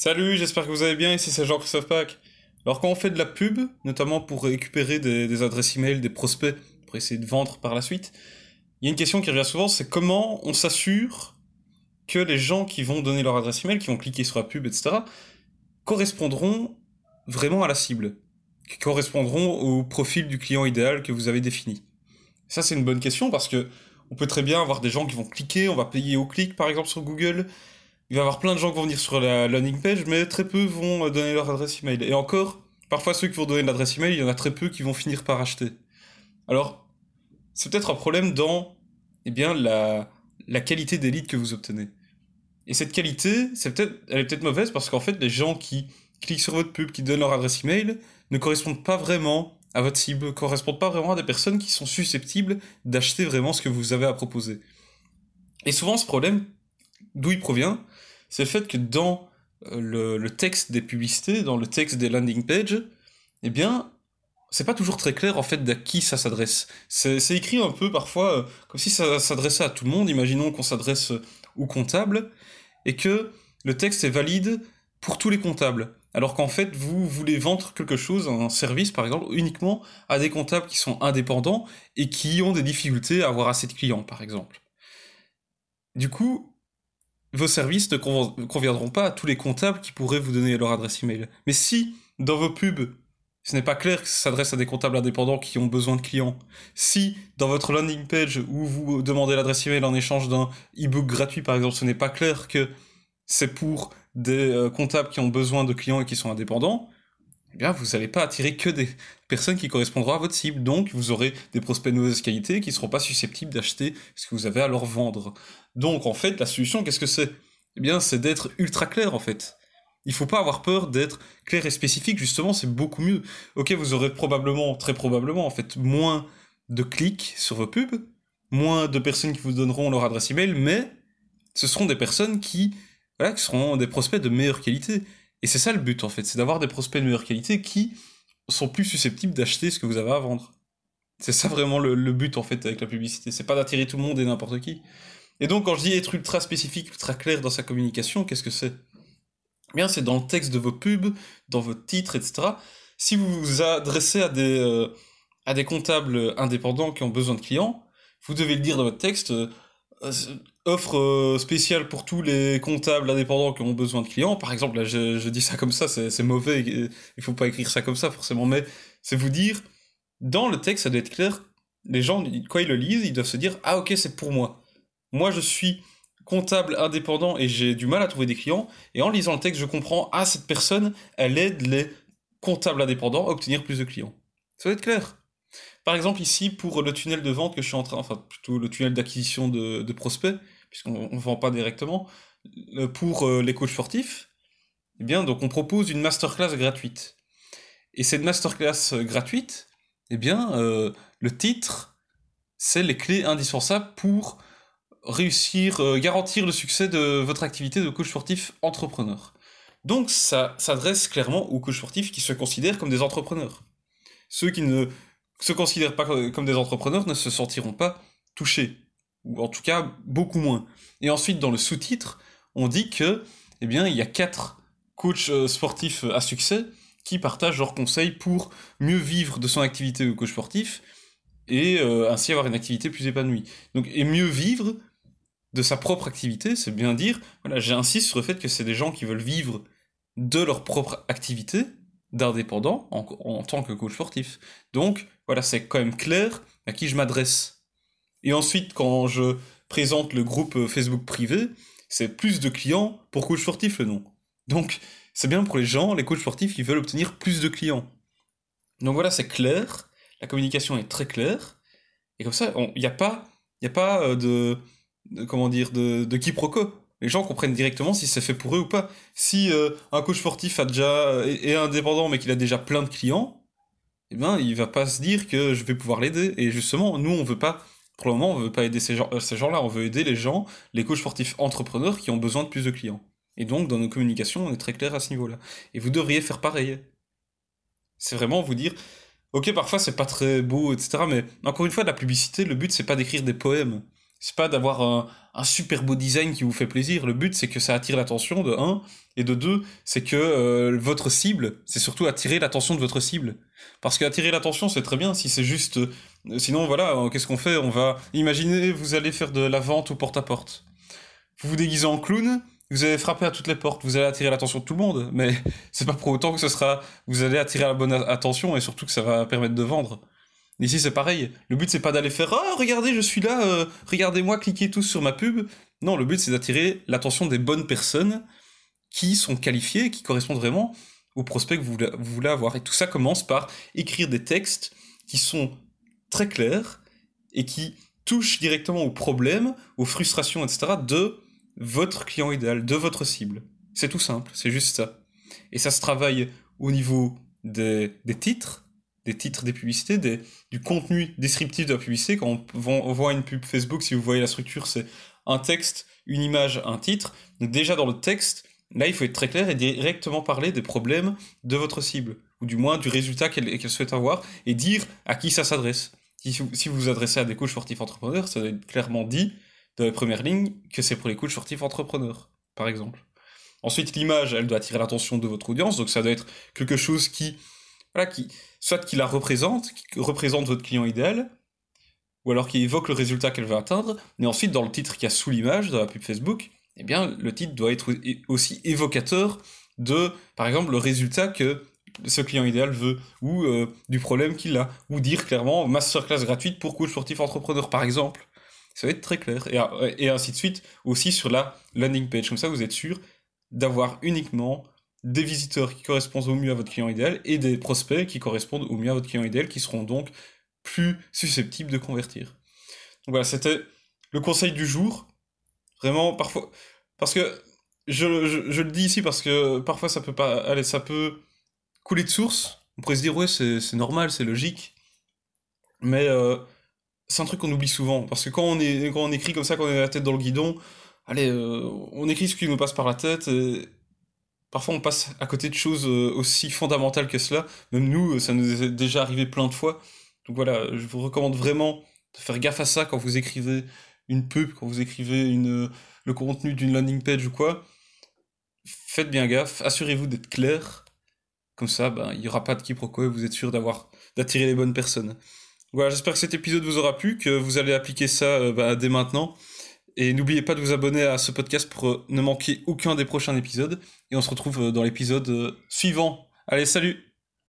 Salut, j'espère que vous allez bien, ici c'est Jean-Christophe Pack. Alors quand on fait de la pub, notamment pour récupérer des, adresses email, des prospects, pour essayer de vendre par la suite, il y a une question qui revient souvent, c'est comment on s'assure que les gens qui vont donner leur adresse email, qui vont cliquer sur la pub, etc., correspondront vraiment à la cible, qui correspondront au profil du client idéal que vous avez défini. Ça c'est une bonne question parce que on peut très bien avoir des gens qui vont cliquer, on va payer au clic par exemple sur Google, il va y avoir plein de gens qui vont venir sur la landing page, mais très peu vont euh, donner leur adresse email. Et encore, parfois ceux qui vont donner l'adresse email, il y en a très peu qui vont finir par acheter. Alors, c'est peut-être un problème dans eh bien, la, la qualité des leads que vous obtenez. Et cette qualité, c'est peut-être, elle est peut-être mauvaise parce qu'en fait, les gens qui cliquent sur votre pub, qui donnent leur adresse email, ne correspondent pas vraiment à votre cible, ne correspondent pas vraiment à des personnes qui sont susceptibles d'acheter vraiment ce que vous avez à proposer. Et souvent, ce problème, d'où il provient c'est le fait que dans euh, le, texte des publicités, dans le texte des landing pages, eh bien, c'est pas toujours très clair en fait à qui ça s'adresse. C'est écrit un peu parfois euh, comme si ça s'adressait à tout le monde. Imaginons qu'on s'adresse euh, aux comptables et que le texte est valide pour tous les comptables. Alors qu'en fait, vous voulez vendre quelque chose, un service par exemple, uniquement à des comptables qui sont indépendants et qui ont des difficultés à avoir assez de clients par exemple. Du coup, vos services ne conviendront pas à tous les comptables qui pourraient vous donner leur adresse email. Mais si, dans vos pubs, ce n'est pas clair que ça s'adresse à des comptables indépendants qui ont besoin de clients, si, dans votre landing page où vous demandez l'adresse email en échange d'un e-book gratuit, par exemple, ce n'est pas clair que c'est pour des euh, comptables qui ont besoin de clients et qui sont indépendants, bien, vous n'allez pas attirer que des personnes qui correspondront à votre cible. Donc, vous aurez des prospects de mauvaise qualité qui ne seront pas susceptibles d'acheter ce que vous avez à leur vendre. Donc, en fait, la solution, qu'est-ce que c'est? Eh bien, c'est d'être ultra clair, en fait. Il faut pas avoir peur d'être clair et spécifique, justement, c'est beaucoup mieux. Ok, vous aurez probablement, très probablement, en fait, moins de clics sur vos pubs, moins de personnes qui vous donneront leur adresse email, mais ce seront des personnes qui, voilà, qui seront des prospects de meilleure qualité. Et c'est ça le but en fait, c'est d'avoir des prospects de meilleure qualité qui sont plus susceptibles d'acheter ce que vous avez à vendre. C'est ça vraiment le, but en fait avec la publicité, c'est pas d'attirer tout le monde et n'importe qui. Et donc quand je dis être ultra spécifique, ultra clair dans sa communication, qu'est-ce que c'est? Eh Bien, c'est dans le texte de vos pubs, dans votre titre, etc. Si vous vous adressez à des, euh, à des comptables indépendants qui ont besoin de clients, vous devez le dire dans votre texte. Euh, offre euh, spéciale pour tous les comptables indépendants qui ont besoin de clients. Par exemple, là, je, dis ça comme ça, c'est mauvais, il faut pas écrire ça comme ça forcément, mais c'est vous dire, dans le texte, ça doit être clair, les gens, quand ils le lisent, ils doivent se dire, ah ok, c'est pour moi. Moi, je suis comptable indépendant et j'ai du mal à trouver des clients, et en lisant le texte, je comprends, ah, cette personne, elle aide les comptables indépendants à obtenir plus de clients. Ça doit être clair. Par exemple, ici, pour le tunnel de vente que je suis en train, enfin, plutôt le tunnel d'acquisition de prospects, puisqu'on ne vend pas directement, pour euh, les coachs sportifs, eh bien, donc on propose une masterclass gratuite. Et cette masterclass euh, gratuite, eh bien, euh, le titre, c'est les clés indispensables pour réussir, garantir le succès de votre activité de coach sportif entrepreneur. Donc, ça s'adresse clairement aux coachs sportifs qui se considèrent comme des entrepreneurs. Ceux qui ne se considèrent pas comme des entrepreneurs ne se sentiront pas touchés ou en tout cas beaucoup moins. Et ensuite, dans le sous-titre, on dit que, eh bien, il y a quatre coachs euh, sportifs à succès qui partagent leurs conseils pour mieux vivre de son activité de coach sportif et euh, ainsi avoir une activité plus épanouie. Donc, et mieux vivre de sa propre activité, c'est bien dire, voilà, j'insiste sur le fait que c'est des gens qui veulent vivre de leur propre activité d'indépendant en, en tant que coach sportif. Donc, voilà, c'est quand même clair à qui je m'adresse. Et ensuite, quand je présente le groupe euh, Facebook privé, c'est plus de clients pour coach sportif le nom. Donc, c'est bien pour les gens, les coachs sportifs qui veulent obtenir plus de clients. Donc voilà, c'est clair, la communication est très claire, et comme ça, il n'y a pas, y a pas euh, de, comment dire, de, quiproquo. Les gens comprennent directement si c'est fait pour eux ou pas. Si euh, un coach sportif a déjà, est, indépendant mais qu'il a déjà plein de clients, eh ben, il va pas se dire que je vais pouvoir l'aider. Et justement, nous, on veut pas pour le moment, on veut pas aider ces gens, euh, ces gens-là, on veut aider les gens, les coachs sportifs entrepreneurs qui ont besoin de plus de clients. Et donc, dans nos communications, on est très clair à ce niveau-là. Et vous devriez faire pareil. C'est vraiment vous dire, ok, parfois c'est pas très beau, etc. Mais encore une fois, la publicité, le but c'est pas d'écrire des poèmes. C'est pas d'avoir un, un, super beau design qui vous fait plaisir. Le but, c'est que ça attire l'attention de 1, et de 2, c'est que euh, votre cible, c'est surtout attirer l'attention de votre cible. Parce que attirer l'attention, c'est très bien si c'est juste... Euh, sinon, voilà, euh, qu'est-ce qu'on fait? On va... Imaginez, vous allez faire de la vente au porte-à-porte. Vous vous déguisez en clown, vous allez frapper à toutes les portes, vous allez attirer l'attention de tout le monde, mais c'est pas pour autant que ce sera... Vous allez attirer la bonne attention, et surtout que ça va permettre de vendre. Ici, c'est pareil. Le but, c'est pas d'aller faire oh, regardez, je suis là, euh, regardez-moi, cliquez tous sur ma pub. Non, le but, c'est d'attirer l'attention des bonnes personnes qui sont qualifiées, qui correspondent vraiment aux prospects que vous voulez, avoir. Et tout ça commence par écrire des textes qui sont très clairs et qui touchent directement aux problèmes, aux frustrations, etc. de votre client idéal, de votre cible. C'est tout simple, c'est juste ça. Et ça se travaille au niveau des titres, des titres des publicités, du contenu descriptif de la publicité. Quand on, voit une pub Facebook, si vous voyez la structure, c'est un texte, une image, un titre. Donc déjà dans le texte, là, il faut être très clair et directement parler des problèmes de votre cible, ou du moins du résultat qu'elle souhaite avoir, et dire à qui ça s'adresse. Si, si, vous vous adressez à des coachs sportifs entrepreneurs, ça doit être clairement dit dans les premières lignes que c'est pour les coachs sportifs entrepreneurs, par exemple. Ensuite, l'image, elle doit attirer l'attention de votre audience, donc ça doit être quelque chose qui qui, soit qui la représente, qui représente votre client idéal, ou alors qui évoque le résultat qu'elle veut atteindre, mais ensuite dans le titre qui a sous l'image, dans la pub Facebook, eh bien le titre doit être aussi évocateur de, par exemple, le résultat que ce client idéal veut, ou euh, du problème qu'il a, ou dire clairement masterclass gratuite pour coach sportif entrepreneur, par exemple. Ça va être très clair, et, et ainsi de suite, aussi sur la landing page. Comme ça, vous êtes sûr d'avoir uniquement des visiteurs qui correspondent au mieux à votre client idéal et des prospects qui correspondent au mieux à votre client idéal qui seront donc plus susceptibles de convertir. Voilà, c'était le conseil du jour. Vraiment, parfois. Parce que je, je, le dis ici parce que parfois ça peut pas. Allez, ça peut couler de source. On pourrait se dire, ouais, c'est normal, c'est logique. Mais euh, c'est un truc qu'on oublie souvent. Parce que quand on, est, quand on écrit comme ça, quand on est la tête dans le guidon, allez, euh, on écrit ce qui nous passe par la tête. Et, parfois on passe à côté de choses euh, aussi fondamentales que cela. Même nous, euh, ça nous est déjà arrivé plein de fois. Donc voilà, je vous recommande vraiment de faire gaffe à ça quand vous écrivez une pub, quand vous écrivez une, le contenu d'une landing page ou quoi. Faites bien gaffe, assurez-vous d'être clair. Comme ça, ben, il n'y aura pas de quiproquo et vous êtes sûr d'attirer les bonnes personnes. Voilà, j'espère que cet épisode vous aura plu, que vous allez appliquer ça euh, ben, dès maintenant. Et n'oubliez pas de vous abonner à ce podcast pour euh, ne manquer aucun des prochains épisodes. Et on se retrouve euh, dans l'épisode euh, suivant. Allez, salut